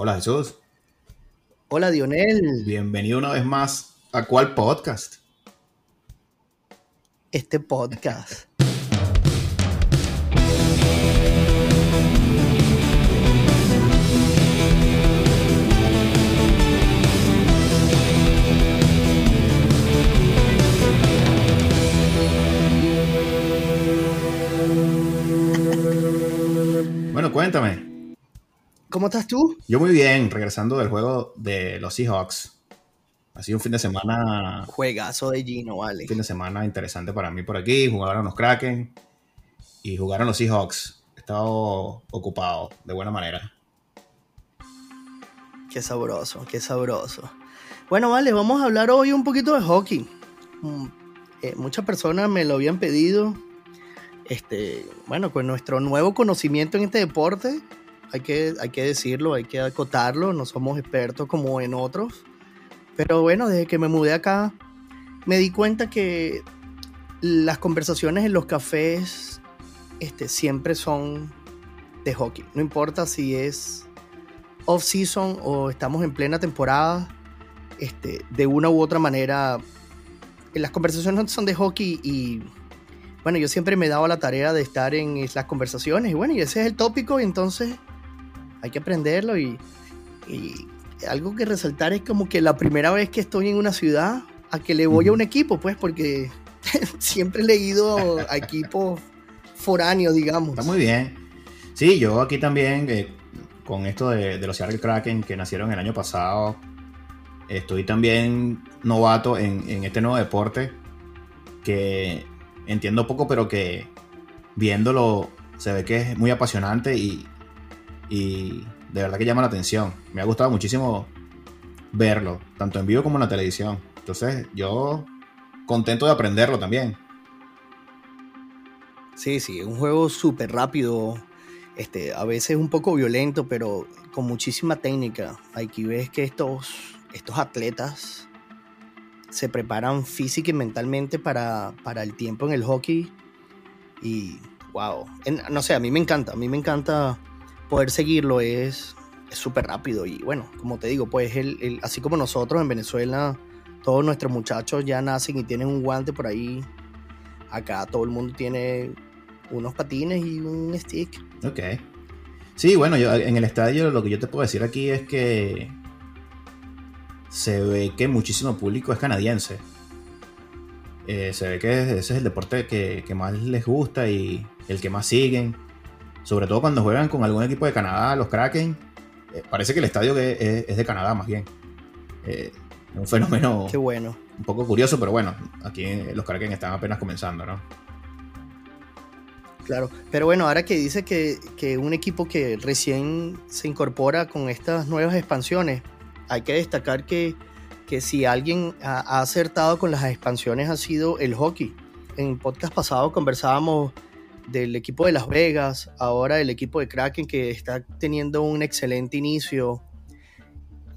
Hola Jesús. Hola Dionel. Bienvenido una vez más a cuál podcast. Este podcast. Bueno, cuéntame. ¿Cómo estás tú? Yo muy bien, regresando del juego de los Seahawks. Ha sido un fin de semana. Juegazo de Gino, vale. Un fin de semana interesante para mí por aquí. Jugaron los Kraken y jugaron los Seahawks. He estado ocupado de buena manera. Qué sabroso, qué sabroso. Bueno, vale, vamos a hablar hoy un poquito de hockey. Mm, eh, muchas personas me lo habían pedido. Este, bueno, con nuestro nuevo conocimiento en este deporte, hay que, hay que decirlo, hay que acotarlo, no somos expertos como en otros. Pero bueno, desde que me mudé acá, me di cuenta que las conversaciones en los cafés este, siempre son de hockey. No importa si es off-season o estamos en plena temporada, este, de una u otra manera, las conversaciones son de hockey y bueno, yo siempre me he dado la tarea de estar en las conversaciones y bueno, y ese es el tópico y entonces hay que aprenderlo y, y algo que resaltar es como que la primera vez que estoy en una ciudad a que le voy a un equipo, pues porque siempre he leído a equipos foráneos, digamos. Está muy bien. Sí, yo aquí también, eh, con esto de, de, los Seattle Kraken que nacieron el año pasado, estoy también novato en, en este nuevo deporte que entiendo poco, pero que viéndolo se ve que es muy apasionante y, y de verdad que llama la atención. Me ha gustado muchísimo verlo, tanto en vivo como en la televisión. Entonces, yo contento de aprenderlo también. Sí, sí, un juego súper rápido, este, a veces un poco violento, pero con muchísima técnica. Aquí ves que estos, estos atletas se preparan física y mentalmente para, para el tiempo en el hockey. Y wow, no sé, a mí me encanta, a mí me encanta poder seguirlo, es súper rápido. Y bueno, como te digo, pues el, así como nosotros en Venezuela, todos nuestros muchachos ya nacen y tienen un guante por ahí. Acá todo el mundo tiene unos patines y un stick. Ok. Sí, bueno, yo en el estadio lo que yo te puedo decir aquí es que se ve que muchísimo público es canadiense. Eh, se ve que ese es el deporte que, que, más les gusta y el que más siguen. Sobre todo cuando juegan con algún equipo de Canadá, los Kraken. Eh, parece que el estadio es, es, de Canadá más bien. Eh, un fenómeno Qué bueno. un poco curioso, pero bueno, aquí los Kraken están apenas comenzando, ¿no? Claro, pero bueno, ahora que dice que, que un equipo que recién se incorpora con estas nuevas expansiones, hay que destacar que, que si alguien ha, ha, acertado con las expansiones ha sido el hockey. En podcast pasado conversábamos del equipo de Las Vegas, ahora el equipo de Kraken que está teniendo un excelente inicio.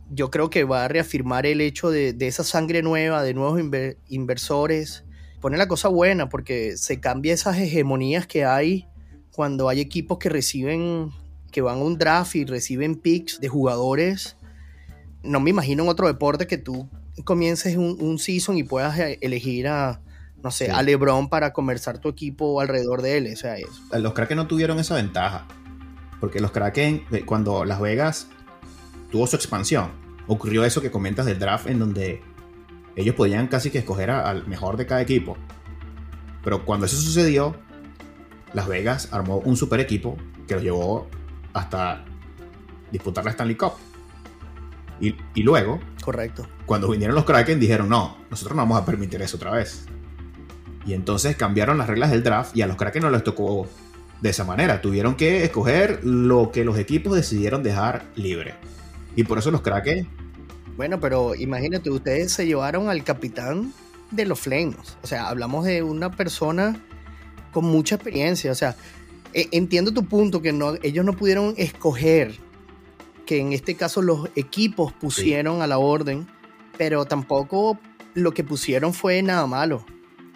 Yo creo que va a reafirmar el hecho de, de esa sangre nueva, de nuevos inver, inversores. Pone la cosa buena porque se cambia esas hegemonías que hay cuando hay equipos que reciben, que van a un draft y reciben picks de jugadores no me imagino en otro deporte que tú comiences un, un season y puedas elegir a, no sé, sí. a LeBron para conversar tu equipo alrededor de él. O sea, eso. Los Kraken no tuvieron esa ventaja. Porque los Kraken, cuando Las Vegas tuvo su expansión, ocurrió eso que comentas del draft en donde ellos podían casi que escoger al mejor de cada equipo. Pero cuando eso sucedió, Las Vegas armó un super equipo que los llevó hasta disputar la Stanley Cup. Y, y, luego, correcto. Cuando vinieron los Kraken, dijeron: No, nosotros no vamos a permitir eso otra vez. Y entonces cambiaron las reglas del draft y a los Kraken no les tocó de esa manera. Tuvieron que escoger lo que los equipos decidieron dejar libre. Y por eso los Kraken. Bueno, pero imagínate, ustedes se llevaron al capitán de los Flames. O sea, hablamos de una persona con mucha experiencia. O sea, e, entiendo tu punto que no, ellos no pudieron escoger que en este caso los equipos pusieron sí. a la orden, pero tampoco lo que pusieron fue nada malo.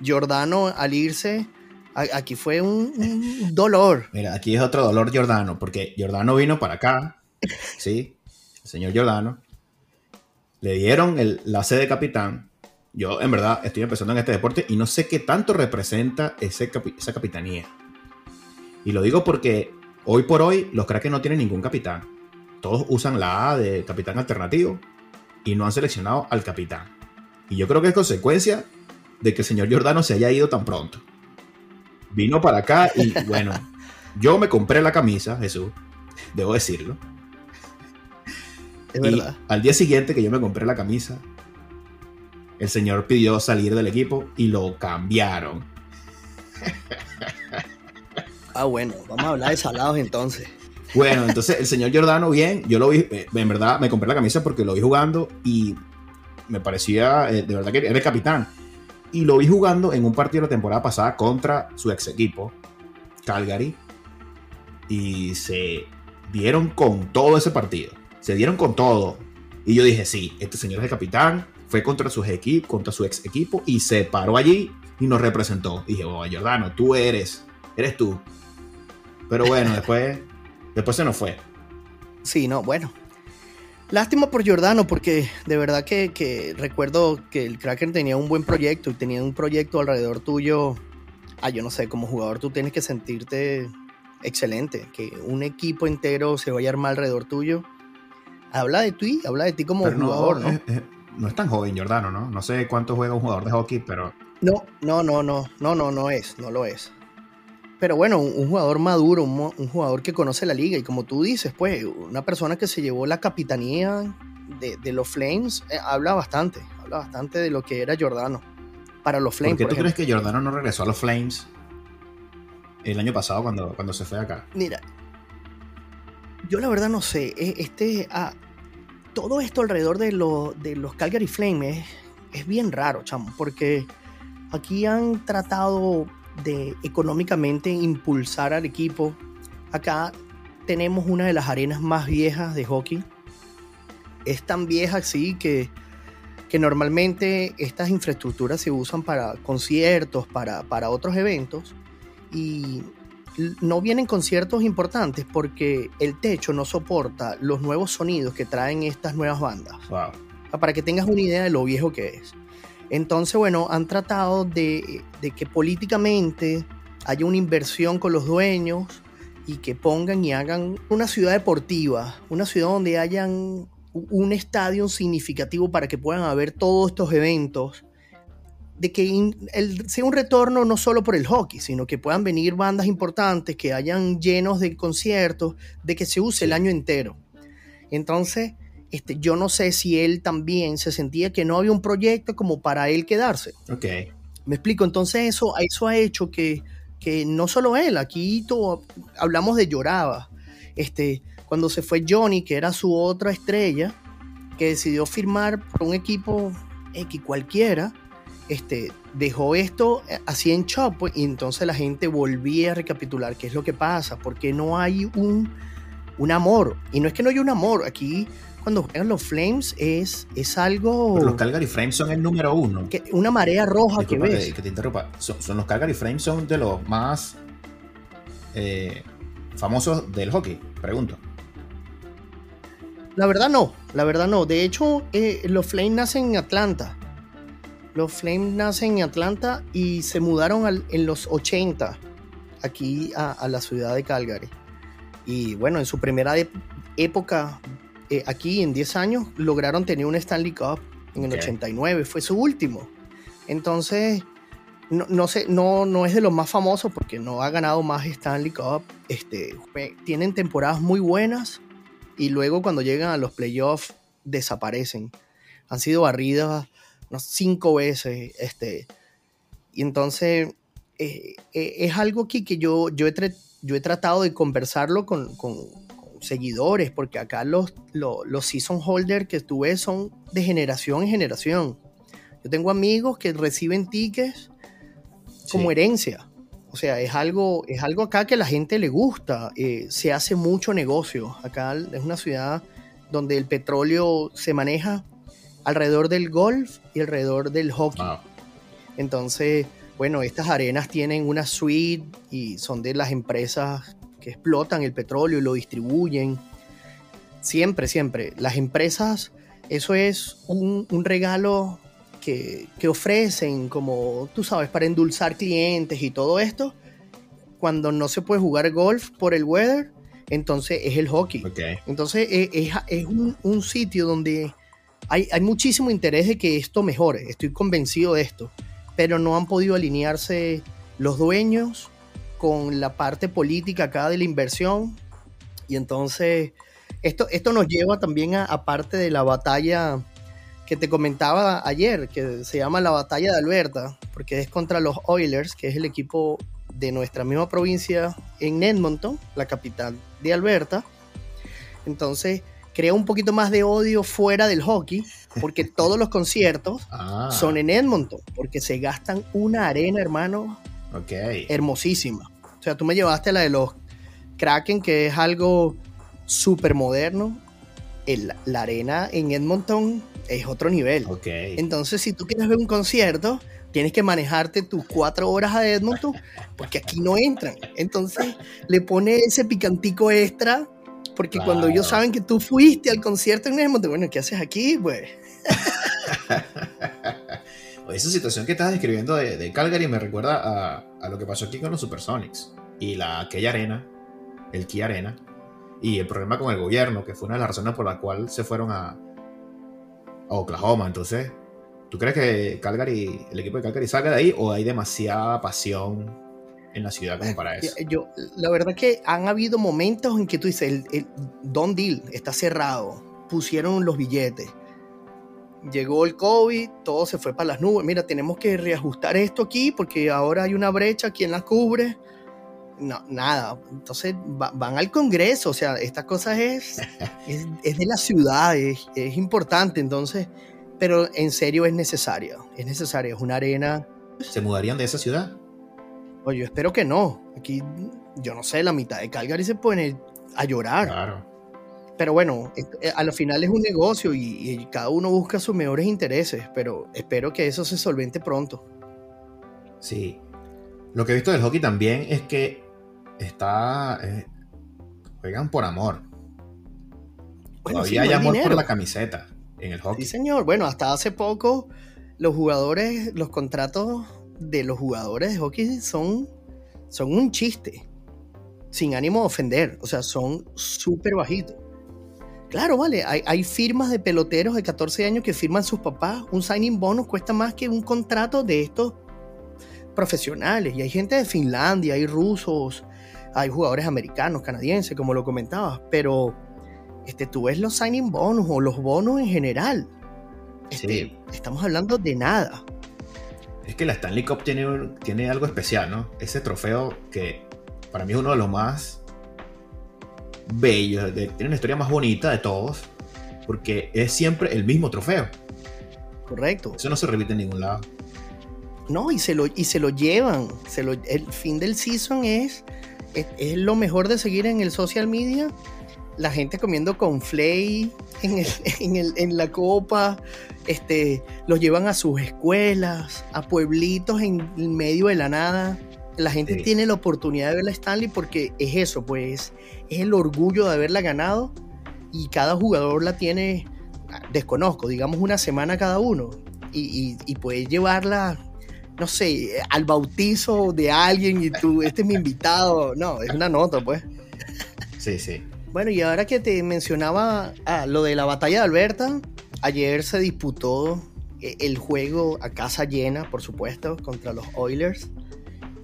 Giordano al irse, aquí fue un, dolor. Mira, aquí es otro dolor Giordano, porque Giordano vino para acá, ¿sí? el señor Giordano, le dieron el, la C de capitán. Yo, en verdad, estoy empezando en este deporte y no sé qué tanto representa ese esa capitanía. Y lo digo porque hoy por hoy los Kraken no tienen ningún capitán. Todos usan la A de capitán alternativo y no han seleccionado al capitán. Y yo creo que es consecuencia de que el señor Giordano se haya ido tan pronto. Vino para acá y bueno, yo me compré la camisa, Jesús, debo decirlo. Es verdad. Al día siguiente que yo me compré la camisa, el señor pidió salir del equipo y lo cambiaron. Ah, bueno, vamos a hablar de salados entonces. Bueno, entonces el señor Giordano, bien, yo lo vi, eh, en verdad me compré la camisa porque lo vi jugando y me parecía, eh, de verdad que era el capitán. Y lo vi jugando en un partido de la temporada pasada contra su ex equipo, Calgary. Y se dieron con todo ese partido. Se dieron con todo. Y yo dije, sí, este señor es el capitán. Fue contra su equipo, contra su ex equipo y se paró allí y nos representó. dije, oh, Giordano, tú eres, eres tú. Pero bueno, después Después se nos fue. Sí, no, bueno. Lástima por Giordano, porque de verdad que, recuerdo que el Kraken tenía un buen proyecto y tenía un proyecto alrededor tuyo. Ah, yo no sé, como jugador tú tienes que sentirte excelente. Que un equipo entero se vaya a armar alrededor tuyo. Habla de ti, habla de ti como jugador, ¿no? no es tan joven Giordano, ¿no? No sé cuánto juega un jugador de hockey, pero. No, no, no, no, no, no, no es, no lo es pero bueno, un, jugador maduro, un, jugador que conoce la liga y como tú dices, pues una persona que se llevó la capitanía de, los Flames, eh, habla bastante, habla bastante de lo que era Jordano para los Flames. ¿Por qué tú crees que Jordano no regresó a los Flames el año pasado cuando, cuando se fue acá? Mira, yo la verdad no sé, e, este, ah, todo esto alrededor de, de los Calgary Flames es, es bien raro, chamo, porque aquí han tratado de económicamente impulsar al equipo. Acá tenemos una de las arenas más viejas de hockey. Es tan vieja así que, que normalmente estas infraestructuras se usan para conciertos, para, para otros eventos. Y no vienen conciertos importantes porque el techo no soporta los nuevos sonidos que traen estas nuevas bandas. Para que tengas una idea de lo viejo que es. Entonces, bueno, han tratado de, que políticamente haya una inversión con los dueños y que pongan y hagan una ciudad deportiva, una ciudad donde hayan un estadio significativo para que puedan haber todos estos eventos, de que sea un retorno no solo por el hockey, sino que puedan venir bandas importantes, que hayan llenos de conciertos, de que se use el año entero. Entonces, este, yo no sé si él también se sentía que no había un proyecto como para él quedarse. Ok. Me explico, entonces eso, eso ha hecho que, que no solo él, aquí todo, hablamos de Lloraba, este, cuando se fue Johnny, que era su otra estrella, que decidió firmar por un equipo X cualquiera, este, dejó esto así en chop y entonces la gente volvía a recapitular qué es lo que pasa, porque no hay un, un amor. Y no es que no haya un amor, aquí cuando juegan los Flames es, es algo... los Calgary Flames son el número uno. Que, una marea roja que ves. Que, te interrumpa. Son, los Calgary Flames son de los más eh, famosos del hockey, pregunto. La verdad no, la verdad no. De hecho, eh, los Flames nacen en Atlanta. Los Flames nacen en Atlanta y se mudaron en los 80 aquí a, a, la ciudad de Calgary. Y bueno, en su primera época eh, aquí en 10 años lograron tener un Stanley Cup en el 89, fue su último. Entonces, no, sé, no, no es de los más famosos porque no ha ganado más Stanley Cup. Este, tienen temporadas muy buenas y luego cuando llegan a los playoffs desaparecen. Han sido barridas unas cinco veces. Este, y entonces eh, eh, es algo que, que yo, yo, he yo he tratado de conversarlo con, con seguidores, porque acá los, los, season holders que tuve son de generación en generación. Yo tengo amigos que reciben tickets como herencia. O sea, es algo, es algo acá que a la gente le gusta. Eh, se hace mucho negocio. Acá es una ciudad donde el petróleo se maneja alrededor del golf y alrededor del hockey. Entonces, bueno, estas arenas tienen una suite y son de las empresas que explotan el petróleo y lo distribuyen. Siempre, siempre. Las empresas, eso es un, regalo que, ofrecen, como tú sabes, para endulzar clientes y todo esto. Cuando no se puede jugar golf por el weather, entonces es el hockey. Entonces e, es, un, sitio donde hay, hay muchísimo interés de que esto mejore. Estoy convencido de esto. Pero no han podido alinearse los dueños con la parte política acá de la inversión. Y entonces esto, esto nos lleva también a, parte de la batalla que te comentaba ayer, que se llama la batalla de Alberta, porque es contra los Oilers, que es el equipo de nuestra misma provincia en Edmonton, la capital de Alberta. Entonces, crea un poquito más de odio fuera del hockey, porque todos los conciertos ah. son en Edmonton, porque se gastan una arena, hermano, hermosísima. O sea, tú me llevaste la de los Kraken, que es algo súper moderno. la arena en Edmonton es otro nivel. Entonces, si tú quieres ver un concierto, tienes que manejarte tus cuatro horas a Edmonton, porque aquí no entran. Entonces, le pone ese picantico extra, porque cuando ellos saben que tú fuiste al concierto en Edmonton, bueno, ¿qué haces aquí? Pues. esa situación que estás describiendo de, Calgary me recuerda a, lo que pasó aquí con los Supersonics y la, aquella arena, el Key Arena, y el problema con el gobierno, que fue una de las razones por la cual se fueron a, Oklahoma. Entonces, ¿tú crees que Calgary, el equipo de Calgary salga de ahí o hay demasiada pasión en la ciudad como para eso? Yo, la verdad que han habido momentos en que tú dices, el, el Don Deal está cerrado, pusieron los billetes llegó el COVID, todo se fue para las nubes. Mira, tenemos que reajustar esto aquí porque ahora hay una brecha, ¿quién la cubre? No, nada. Entonces van al Congreso, o sea, esta cosa es, es, de la ciudad, es, importante, entonces, pero en serio es necesaria, es necesaria, es una arena. ¿Se mudarían de esa ciudad? Oye, yo espero que no. Aquí, yo no sé, la mitad de Calgary se pone a llorar. Claro. Pero bueno, eh, a lo final es un negocio y, cada uno busca sus mejores intereses, pero espero que eso se solvente pronto. Sí. Lo que he visto del hockey también es que está. Eh, juegan por amor. Todavía hay amor por la camiseta en el hockey. Sí, señor. Bueno, hasta hace poco los jugadores, los contratos de los jugadores de hockey son, son un chiste. Sin ánimo de ofender. O sea, son súper bajitos. Claro, vale, hay, firmas de peloteros de 14 años que firman sus papás. Un signing bonus cuesta más que un contrato de estos profesionales. Y hay gente de Finlandia, hay rusos, hay jugadores americanos, canadienses, como lo comentabas. Pero este, tú ves los signing bonus o los bonos en general. Este, estamos hablando de nada. Es que la Stanley Cup tiene, tiene algo especial, ¿no? Ese trofeo que para mí es uno de los más bello, tiene una historia más bonita de todos, porque es siempre el mismo trofeo. Correcto. Eso no se repite en ningún lado. No, y se lo, y se lo llevan. Se lo, el fin del season es, es, lo mejor de seguir en el social media. La gente comiendo con flay en, en, en, la copa. Este, los llevan a sus escuelas, a pueblitos en medio de la nada la gente tiene la oportunidad de ver la Stanley porque es eso, pues es el orgullo de haberla ganado y cada jugador la tiene, desconozco, digamos una semana cada uno y, y, puedes llevarla, no sé, al bautizo de alguien y tú, este es mi invitado, no, es una nota pues. Sí, sí. Bueno, y ahora que te mencionaba ah, lo de la batalla de Alberta, ayer se disputó eh, el juego a casa llena, por supuesto, contra los Oilers.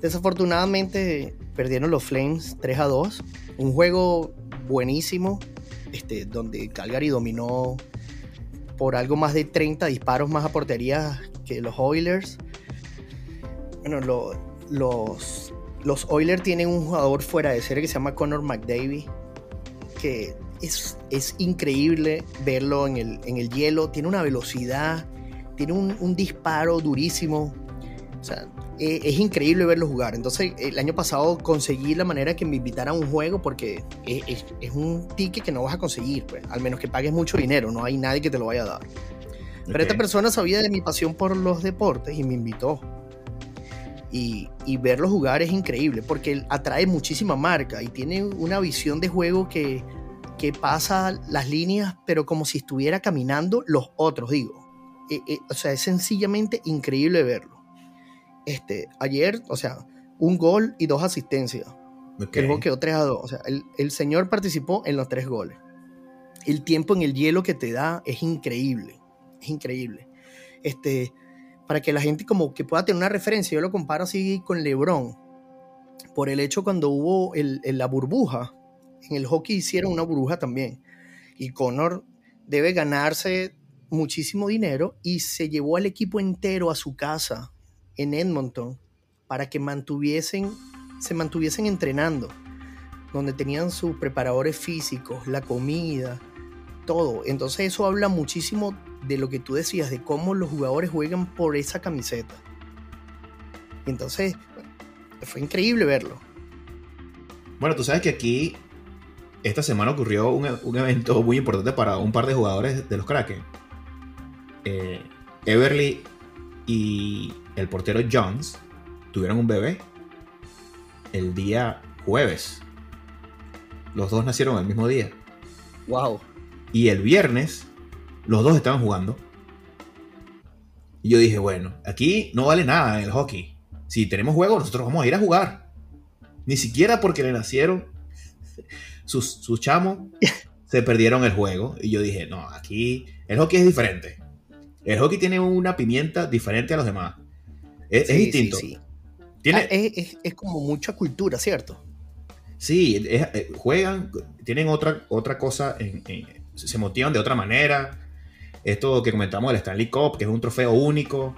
Desafortunadamente perdieron los Flames 3 a 2. Un juego buenísimo, este, donde Calgary dominó por algo más de 30 disparos más a portería que los Oilers. Bueno, los, los Oilers tienen un jugador fuera de serie que se llama Connor McDavid, que es, es increíble verlo en el, en el, hielo. Tiene una velocidad, tiene un, un disparo durísimo. O sea, eh, es increíble verlo jugar. Entonces, el año pasado conseguí la manera que me invitara a un juego porque es, un ticket que no vas a conseguir, pues, al menos que pagues mucho dinero, no hay nadie que te lo vaya a dar. Pero esta persona sabía de mi pasión por los deportes y me invitó. Y, y, verlo jugar es increíble porque atrae muchísima marca y tiene una visión de juego que, que pasa las líneas, pero como si estuviera caminando los otros, digo. Eh, eh, o sea, es sencillamente increíble verlo. Este, ayer, o sea, un gol y dos asistencias. El juego quedó 3 a 2. O sea, el, el, señor participó en los tres goles. El tiempo en el hielo que te da es increíble. Es increíble. Este, para que la gente como que pueda tener una referencia, yo lo comparo así con LeBron. Por el hecho cuando hubo el, la burbuja, en el hockey hicieron una burbuja también. Y Connor debe ganarse muchísimo dinero y se llevó al equipo entero a su casa en Edmonton para que mantuviesen, se mantuviesen entrenando, donde tenían sus preparadores físicos, la comida, todo. Entonces eso habla muchísimo de lo que tú decías, de cómo los jugadores juegan por esa camiseta. Entonces, fue increíble verlo. Bueno, tú sabes que aquí esta semana ocurrió un, evento muy importante para un par de jugadores de los Kraken. Eh, Everly y el portero Jones tuvieron un bebé el día jueves. Los dos nacieron el mismo día. Wow. Y el viernes los dos estaban jugando. Y yo dije, bueno, aquí no vale nada en el hockey. Si tenemos juego, nosotros vamos a ir a jugar. Ni siquiera porque le nacieron sus, sus chamos, se perdieron el juego. Y yo dije, no, aquí el hockey es diferente. El hockey tiene una pimienta diferente a los demás. Es, distinto. Tiene, ah, es, como mucha cultura, ¿cierto? Sí, eh, juegan, tienen otra, otra cosa, se motivan de otra manera. Esto que comentamos del Stanley Cup, que es un trofeo único,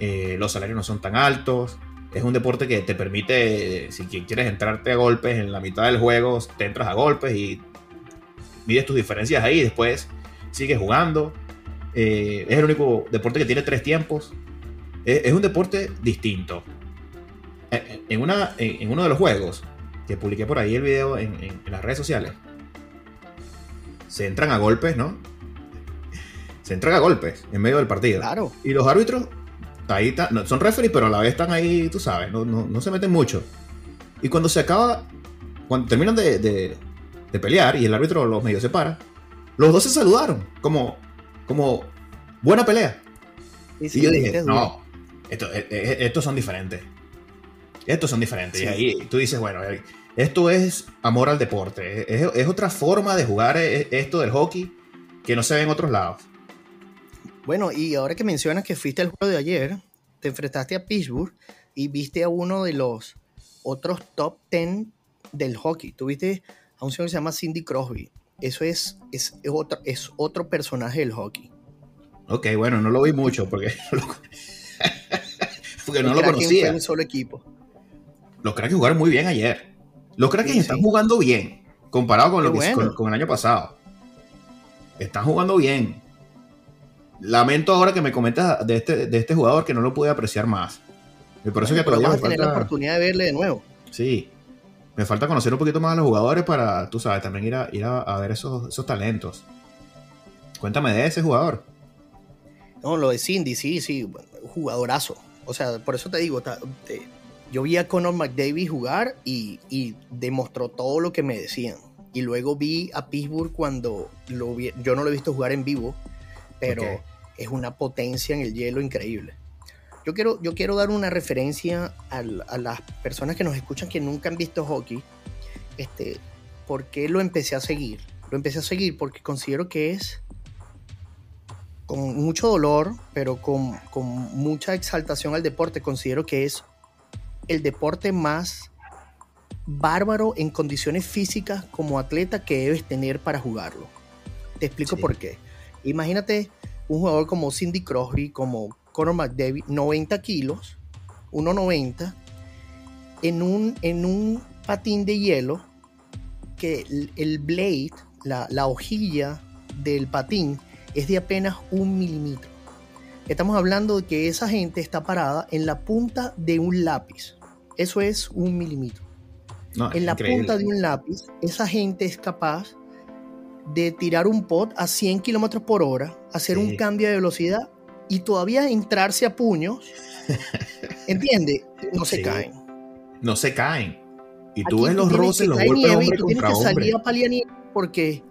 eh, los salarios no son tan altos. Es un deporte que te permite, si quieres entrarte a golpes en la mitad del juego, te entras a golpes y mides tus diferencias ahí. Después sigues jugando. Eh, es el único deporte que tiene tres tiempos. Es, un deporte distinto. En, una, en, uno de los juegos, que publiqué por ahí el video en, en las redes sociales, se entran a golpes, ¿no? se entrega golpes en medio del partido. Claro. Y los árbitros, ahí son referees, pero a la vez están ahí, tú sabes, no, se meten mucho. Y cuando se acaba, cuando terminan de, pelear y el árbitro los medio separa, los dos se saludaron, como, como buena pelea. y yo dije, no, eh, eh, estos son diferentes. Estos son diferentes. Y ahí tú dices, bueno, eh, esto es amor al deporte. Es, es, otra forma de jugar esto del hockey que no se ve en otros lados. Bueno, y ahora que mencionas que fuiste al juego de ayer, te enfrentaste a Pittsburgh y viste a uno de los otros top 10 del hockey. Tuviste a un señor que se llama Cindy Crosby. Eso es, es, otro, es otro personaje del hockey. Ok, bueno, no lo vi mucho porque, porque no lo conocía. un solo equipo. Los Kraken jugaron muy bien ayer. Los Kraken están jugando bien comparado con, lo que, con el año pasado. Están jugando bien. Lamento ahora que me comentas de este, de este jugador que no lo pude apreciar más. Y por eso que todavía me tener la oportunidad de verle de nuevo. Sí. Me falta conocer un poquito más a los jugadores para, tú sabes, también ir a, ir a, ver esos, esos talentos. Cuéntame de ese jugador. No, lo de Cindy, sí, sí, jugadorazo. O sea, por eso te digo, yo vi a Conor McDavid jugar y, y, demostró todo lo que me decían. Y luego vi a Pittsburgh cuando lo vi, yo no lo he visto jugar en vivo, pero es una potencia en el hielo increíble. Yo quiero, yo quiero dar una referencia a, las personas que nos escuchan que nunca han visto hockey. Este, ¿Por qué lo empecé a seguir? Lo empecé a seguir porque considero que es con mucho dolor, pero con, con mucha exaltación al deporte. Considero que es el deporte más bárbaro en condiciones físicas como atleta que debes tener para jugarlo. Te explico por qué. Imagínate un jugador como Cindy Crosby, como Conor McDavid, 90 kilos, 1,90, en un, en un patín de hielo que el, blade, la, la, hojilla del patín, es de apenas un milímetro. Estamos hablando de que esa gente está parada en la punta de un lápiz. Eso es un milímetro. en la punta de un lápiz, esa gente es capaz de tirar un pot a 100 kilómetros por hora, hacer un cambio de velocidad y todavía entrarse a puños. ¿Entiendes? No se caen. No se caen. Y tú ves los roces, los golpes hombre contra hombre. porque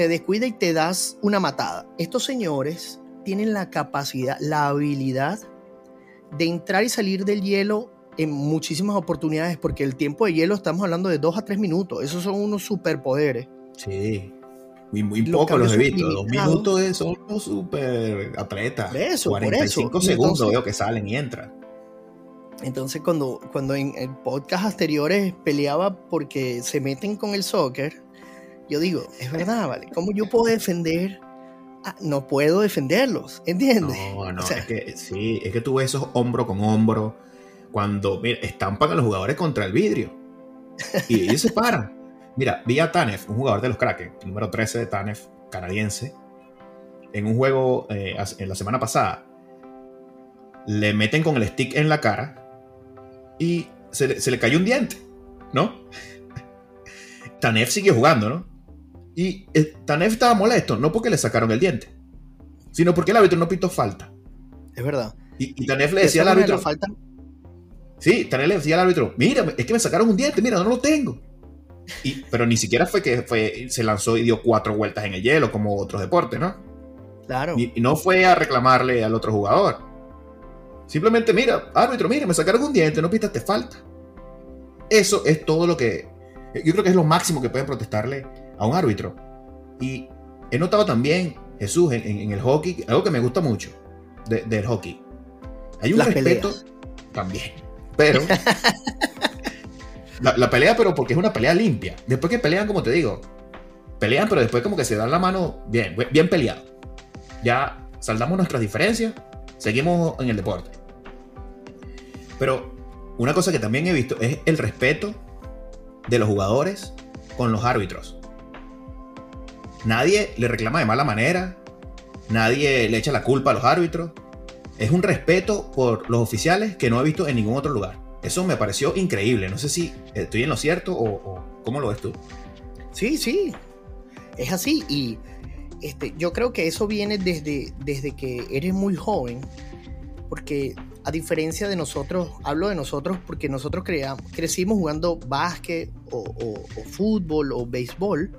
te descuida y te das una matada. Estos señores tienen la capacidad, la habilidad de entrar y salir del hielo en muchísimas oportunidades, porque el tiempo de hielo estamos hablando de dos a tres minutos. Esos son unos superpoderes. Sí. Muy, muy poco los he visto. Dos minutos son los super atletas. Eso, 45 segundos veo que salen y entran. Entonces, cuando, cuando en, en podcast anteriores peleaba porque se meten con el soccer, yo digo, es verdad, ¿vale? ¿Cómo yo puedo defender? Ah, no puedo defenderlos, ¿entiendes? No, no, es que sí, es que tú ves esos hombro con hombro cuando mira, estampan a los jugadores contra el vidrio y ellos se paran. Mira, vi a Tanef, un jugador de los Kraken, número 13 de Tanef, canadiense, en un juego eh, en la semana pasada. Le meten con el stick en la cara y se, se le cayó un diente, ¿no? Tanef sigue jugando, ¿no? Y eh, Tanef estaba molesto, no porque le sacaron el diente, sino porque el árbitro no pitó falta. Es verdad. Y, Tanef le decía al árbitro. Falta? Sí, Tanef le decía al árbitro: Mira, es que me sacaron un diente, mira, no lo tengo. Y, pero ni siquiera fue que fue, se lanzó y dio cuatro vueltas en el hielo como otros deportes, ¿no? Claro. Y, no fue a reclamarle al otro jugador. Simplemente, mira, árbitro, mira, me sacaron un diente, no pitaste falta. Eso es todo lo que. Yo creo que es lo máximo que pueden protestarle a un árbitro. Y he notado también, Jesús, en, el hockey, algo que me gusta mucho del hockey. Hay un respeto también, pero... la, pelea, pero porque es una pelea limpia. Después que pelean, como te digo, pelean, pero después como que se dan la mano bien, bien peleado. Ya saldamos nuestras diferencias, seguimos en el deporte. Pero una cosa que también he visto es el respeto de los jugadores con los árbitros. Nadie le reclama de mala manera, nadie le echa la culpa a los árbitros. Es un respeto por los oficiales que no he visto en ningún otro lugar. Eso me pareció increíble. No sé si estoy en lo cierto o, cómo lo ves tú. Sí, sí. Es así. Y este, yo creo que eso viene desde, desde que eres muy joven. Porque a diferencia de nosotros, hablo de nosotros porque nosotros crecimos jugando básquet o, o fútbol o béisbol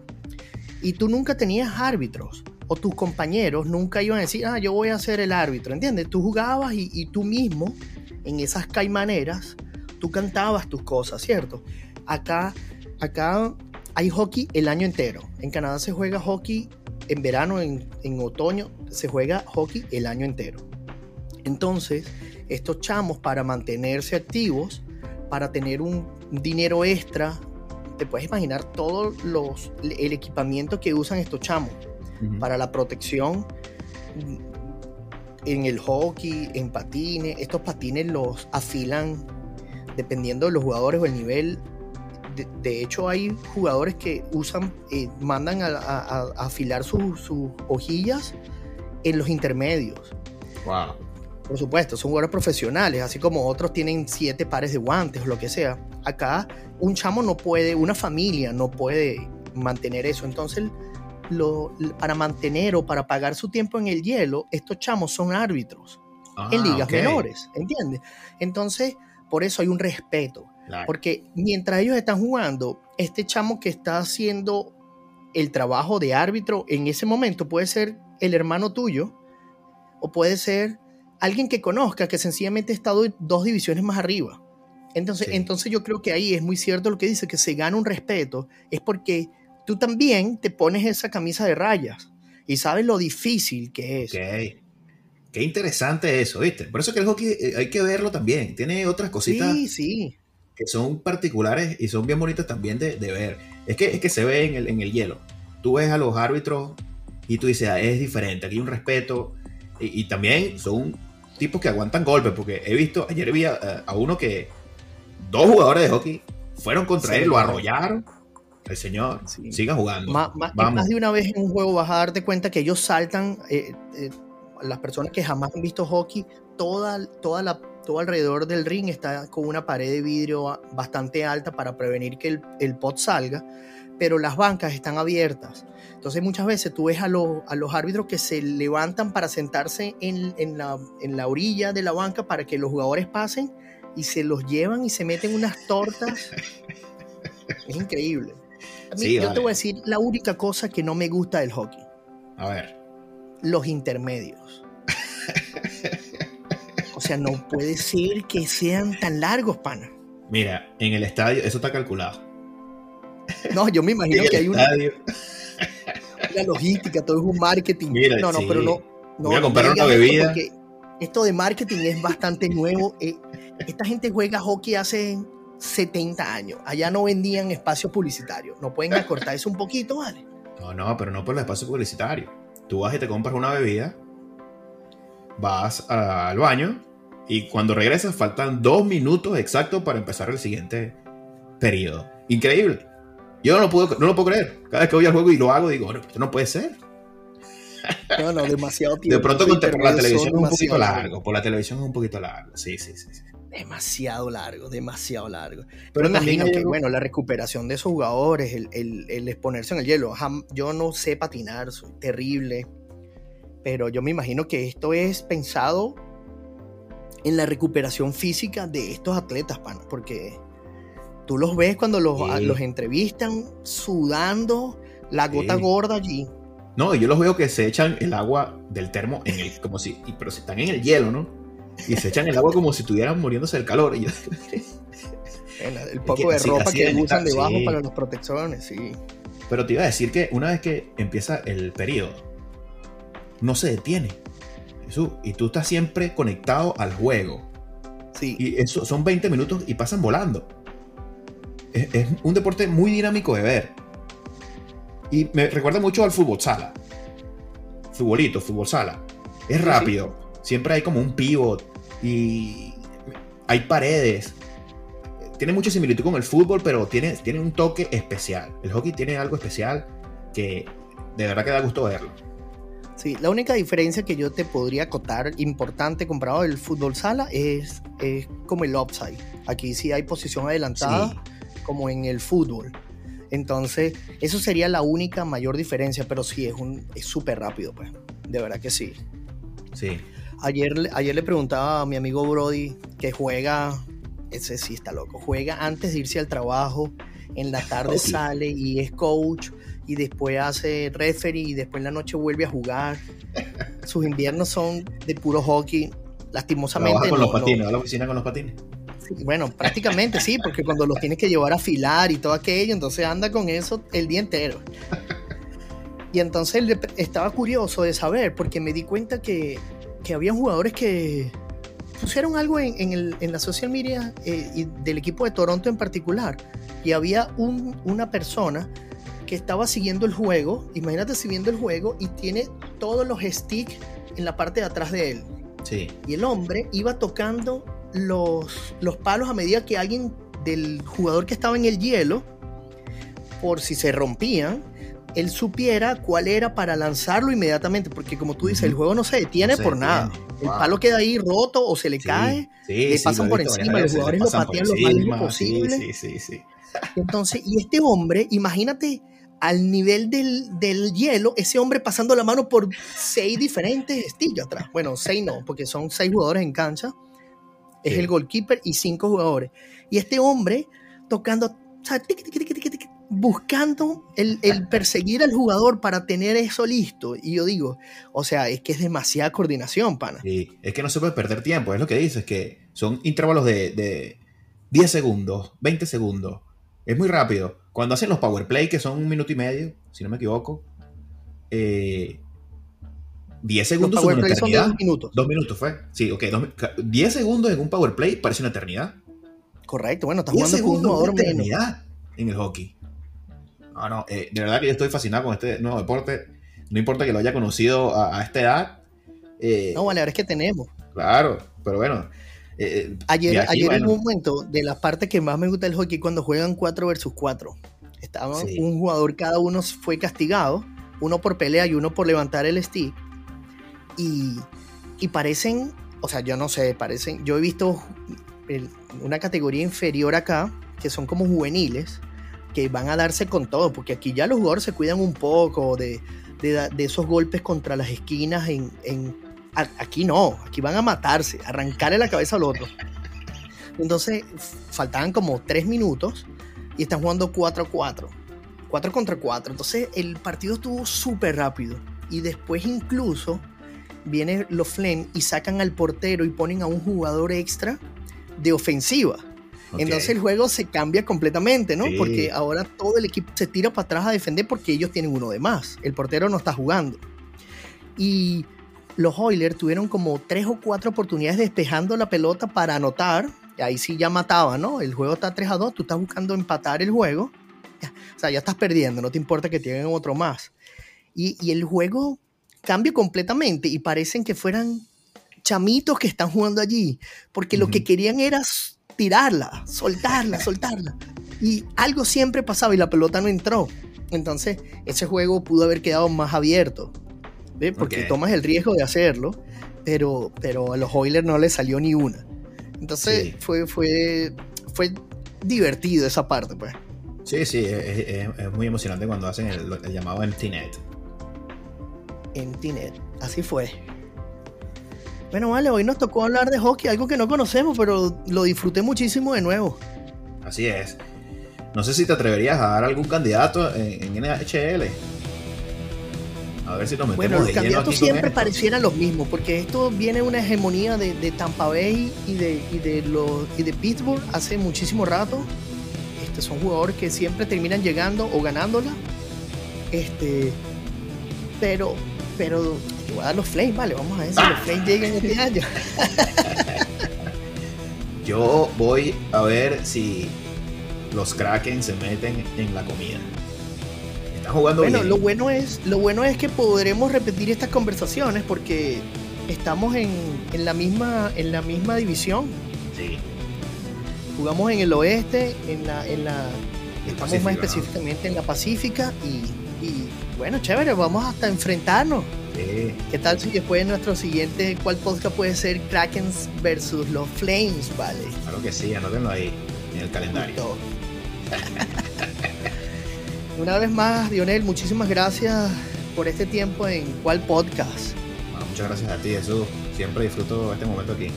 y tú nunca tenías árbitros o tus compañeros nunca iban a decir, ah, yo voy a ser el árbitro, ¿entiendes? Tú jugabas y, tú mismo, en esas caimaneras, tú cantabas tus cosas, ¿cierto? Acá, acá hay hockey el año entero. En Canadá se juega hockey en verano, en, en otoño, se juega hockey el año entero. Entonces, estos chamos para mantenerse activos, para tener un dinero extra te puedes imaginar todo los, el equipamiento que usan estos chamos para la protección en el hockey, en patines. Estos patines los afilan dependiendo de los jugadores o el nivel. De, hecho, hay jugadores que usan, eh, mandan a, afilar sus hojillas en los intermedios. Wow. Por supuesto, son jugadores profesionales, así como otros tienen siete pares de guantes o lo que sea. Acá un chamo no puede, una familia no puede mantener eso. Entonces, lo, para mantener o para pagar su tiempo en el hielo, estos chamos son árbitros en ah, ligas menores, ¿entiendes? Entonces, por eso hay un respeto. Porque mientras ellos están jugando, este chamo que está haciendo el trabajo de árbitro en ese momento puede ser el hermano tuyo o puede ser alguien que conozca que sencillamente ha estado dos divisiones más arriba. Entonces, entonces yo creo que ahí es muy cierto lo que dice, que se gana un respeto, es porque tú también te pones esa camisa de rayas y sabes lo difícil que es. Qué interesante eso, ¿viste? Por eso que el hockey eh, hay que verlo también. Tiene otras cositas sí, sí. que son particulares y son bien bonitas también de, ver. Es que, es que se ve en el, en el hielo. Tú ves a los árbitros y tú dices, ah, es diferente, aquí hay un respeto. Y, también son tipos que aguantan golpes, porque he visto, ayer vi a uno que dos jugadores de hockey fueron contra él, lo arrollaron. El señor siga jugando. Más, de una vez en un juego vas a darte cuenta que ellos saltan, eh, eh, las personas que jamás han visto hockey, toda, toda la, todo alrededor del ring está con una pared de vidrio bastante alta para prevenir que el, pot salga, pero las bancas están abiertas. Entonces muchas veces tú ves a, a los árbitros que se levantan para sentarse en, en, la, en la orilla de la banca para que los jugadores pasen y se los llevan y se meten unas tortas. es increíble. yo te voy a decir la única cosa que no me gusta del hockey. A ver. Los intermedios. o sea, no puede ser que sean tan largos, pana. Mira, en el estadio, eso está calculado. No, yo me imagino que hay una, una, logística, todo es un marketing. no, no, pero no. no voy a comprar una bebida. Esto de marketing es bastante nuevo. Eh, esta gente juega hockey hace 70 años. Allá no vendían espacios publicitarios. No pueden acortar eso un poquito, ¿vale? No, no, pero no por el espacio publicitario. Tú vas y te compras una bebida, vas al baño y cuando regresas faltan dos minutos exactos para empezar el siguiente periodo. Increíble. Yo no lo puedo, no lo puedo creer. Cada vez que voy al juego y lo hago, digo, esto no puede ser. No, no, demasiado tiempo. De pronto por la televisión es un poquito largo. Por la televisión es un poquito largo. Sí, sí, sí. sí. Demasiado largo, demasiado largo. Pero imagino que, bueno, la recuperación de esos jugadores, el, el, el exponerse en el hielo. Yo no sé patinar, soy terrible. Pero yo me imagino que esto es pensado en la recuperación física de estos atletas, pana, porque tú los ves cuando los, los entrevistan sudando la gota gorda allí. No, yo los veo que se echan el agua del termo en el, como si, pero si están en el hielo, ¿no? Y se echan el agua como si estuvieran muriéndose del calor. Y el poco de ropa que usan debajo para las protecciones, sí. Pero te iba a decir que una vez que empieza el periodo, no se detiene y tú estás siempre conectado al juego. Sí. Y eso son 20 minutos y pasan volando. Es, un deporte muy dinámico de ver. Y me recuerda mucho al fútbol sala. Futbolito, fútbol sala. Es rápido. Siempre hay como un pivot. Y hay paredes. Tiene mucha similitud con el fútbol, pero tiene, tiene un toque especial. El hockey tiene algo especial que de verdad que da gusto verlo. Sí, la única diferencia que yo te podría acotar importante comparado del fútbol sala es, como el upside. Aquí sí hay posición adelantada como en el fútbol. Entonces, eso sería la única mayor diferencia, pero sí es un es súper rápido, pues. De verdad que sí. Sí. Ayer, ayer le preguntaba a mi amigo Brody que juega, ese sí está loco, juega antes de irse al trabajo, en la tarde sale y es coach y después hace referee y después en la noche vuelve a jugar. Sus inviernos son de puro hockey. Lastimosamente. con los patines, a la oficina con los patines. Bueno, prácticamente sí, porque cuando los tienes que llevar a afilar y todo aquello, entonces anda con eso el día entero. Y entonces estaba curioso de saber, porque me di cuenta que, que había jugadores que pusieron algo en, el, en la social media eh, y del equipo de Toronto en particular. Y había un, una persona que estaba siguiendo el juego, imagínate siguiendo el juego y tiene todos los sticks en la parte de atrás de él. Sí. Y el hombre iba tocando los, los palos a medida que alguien del jugador que estaba en el hielo, por si se rompían, él supiera cuál era para lanzarlo inmediatamente, porque como tú dices, el juego no se detiene por nada. El palo queda ahí roto o se le cae, le pasan por encima, los jugadores lo patean lo más posible. Entonces, y este hombre, imagínate al nivel del, hielo, ese hombre pasando la mano por seis diferentes estillos atrás. Bueno, seis no, porque son seis jugadores en cancha. Es el goalkeeper y cinco jugadores. Y este hombre tocando, buscando el, perseguir al jugador para tener eso listo. Y yo digo, o sea, es que es demasiada coordinación, pana. Sí, es que no se puede perder tiempo, es lo que dices, que son intervalos de, de 10 segundos, 20 segundos. Es muy rápido. Cuando hacen los power play, que son un minuto y medio, si no me equivoco, eh, 10 segundos son una eternidad. dos minutos. Dos minutos fue. Sí, ok. 10 segundos en un power play parece una eternidad. Correcto, bueno, estás jugando con un jugador eternidad en el hockey. No, no, eh, de verdad que yo estoy fascinado con este nuevo deporte. No importa que lo haya conocido a, esta edad. Eh, no, vale, ahora es que tenemos. Claro, pero bueno, eh, ayer ayer en un momento de la parte que más me gusta del hockey cuando juegan 4 versus 4. Estaba un jugador, cada uno fue castigado, uno por pelea y uno por levantar el stick. Y, y parecen, o sea, yo no sé, parecen, yo he visto una categoría inferior acá, que son como juveniles, que van a darse con todo, porque aquí ya los jugadores se cuidan un poco de, de, esos golpes contra las esquinas en, en Aquí no, aquí van a matarse, arrancarle la cabeza al otro. Entonces, faltaban como tres minutos y están jugando 4 a 4. 4 contra 4. Entonces el partido estuvo súper rápido. Y después incluso vienen los Flames y sacan al portero y ponen a un jugador extra de ofensiva. Entonces el juego se cambia completamente, ¿no? Porque ahora todo el equipo se tira para atrás a defender porque ellos tienen uno de más. El portero no está jugando. Y los Oilers tuvieron como tres o cuatro oportunidades despejando la pelota para anotar. Y ahí sí ya mataba, ¿no? El juego está 3 a 2, tú estás buscando empatar el juego. O sea, ya estás perdiendo, no te importa que tengan otro más. Y, y el juego cambia completamente y parecen que fueran chamitos que están jugando allí, porque lo que querían era tirarla, soltarla, soltarla. Y algo siempre pasaba y la pelota no entró. Entonces, ese juego pudo haber quedado más abierto, ¿ve? porque tomas el riesgo de hacerlo, pero, pero a los Oilers no les salió ni una. Entonces, fue, fue, fue divertido esa parte, pues. Sí, sí, es, muy emocionante cuando hacen el, el llamado empty net. Empty net, así fue. Bueno, vale, hoy nos tocó hablar de hockey, algo que no conocemos, pero lo disfruté muchísimo de nuevo. Así es. No sé si te atreverías a dar algún candidato en, NHL. A ver si nos metemos Bueno, los candidatos siempre parecieran los mismos, porque esto viene una hegemonía de, Tampa Bay y de, de, los, y de Pittsburgh hace muchísimo rato. Este, son jugadores que siempre terminan llegando o ganándola. Este, pero, pero voy a dar los Flames, vale, vamos a ver si los Flames llegan este año. Yo voy a ver si los Kraken se meten en la comida. Están jugando bueno, Lo bueno, es, lo bueno es que podremos repetir estas conversaciones porque estamos en, en, la, misma, en la misma división. Sí. Jugamos en el oeste, en la, en la estamos más específicamente en la Pacífica y bueno, chévere, vamos hasta enfrentarnos. ¿Qué tal si después nuestro siguiente, cuál podcast puede ser Krakens versus los Flames, vale? Claro que sí, anótenlo ahí en el calendario. Una vez más, Lionel, muchísimas gracias por este tiempo en cuál podcast. muchas gracias a ti, Jesús. Siempre disfruto este momento aquí.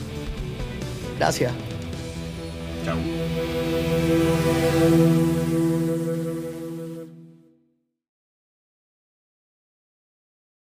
Gracias. Chao.